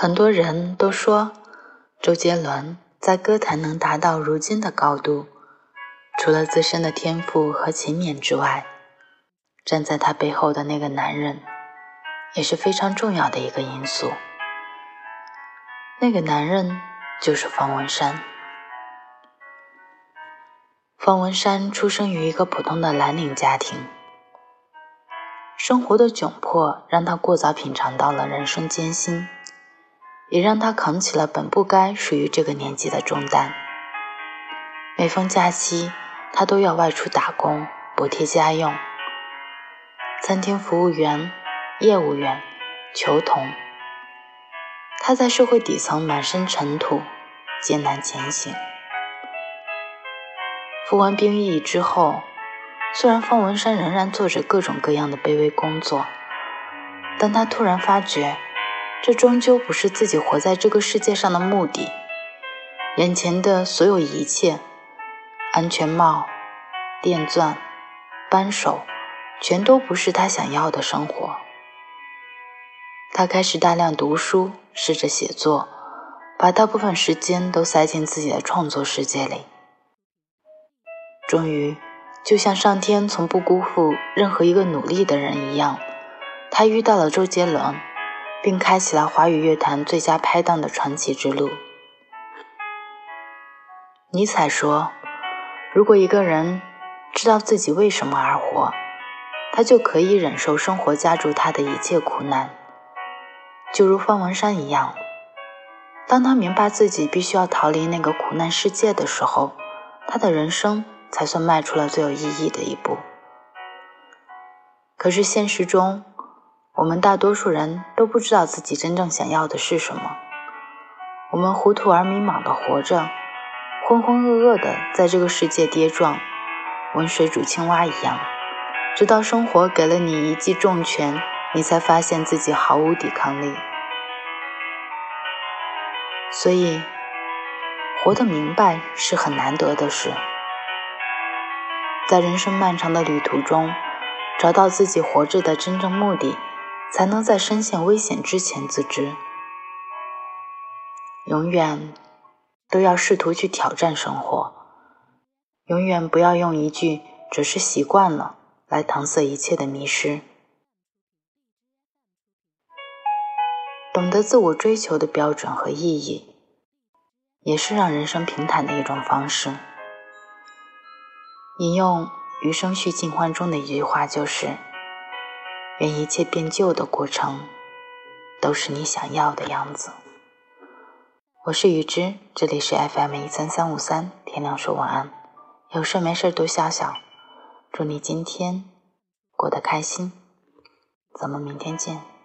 很多人都说，周杰伦在歌坛能达到如今的高度，除了自身的天赋和勤勉之外，站在他背后的那个男人也是非常重要的一个因素。那个男人就是方文山。方文山出生于一个普通的蓝领家庭，生活的窘迫让他过早品尝到了人生艰辛，也让他扛起了本不该属于这个年纪的重担。每逢假期，他都要外出打工补贴家用。餐厅服务员、业务员、球童，他在社会底层满身尘土，艰难前行。服完兵役之后，虽然方文山仍然做着各种各样的卑微工作，但他突然发觉，这终究不是自己活在这个世界上的目的。眼前的所有一切，安全帽、电钻、扳手，全都不是他想要的生活。他开始大量读书，试着写作，把大部分时间都塞进自己的创作世界里。终于，就像上天从不辜负任何一个努力的人一样，他遇到了周杰伦，并开启了华语乐坛最佳拍档的传奇之路。尼采说：“如果一个人知道自己为什么而活，他就可以忍受生活加诸他的一切苦难。”就如方文山一样，当他明白自己必须要逃离那个苦难世界的时候，他的人生。才算迈出了最有意义的一步。可是现实中，我们大多数人都不知道自己真正想要的是什么。我们糊涂而迷茫的活着，浑浑噩噩的在这个世界跌撞，温水煮青蛙一样，直到生活给了你一记重拳，你才发现自己毫无抵抗力。所以，活得明白是很难得的事。在人生漫长的旅途中，找到自己活着的真正目的，才能在深陷危险之前自知。永远都要试图去挑战生活，永远不要用一句“只是习惯了”来搪塞一切的迷失。懂得自我追求的标准和意义，也是让人生平坦的一种方式。引用《余生续尽欢》中的一句话，就是“愿一切变旧的过程，都是你想要的样子。”我是雨之，这里是 FM 一三三五三，天亮说晚安，有事没事多笑笑，祝你今天过得开心，咱们明天见。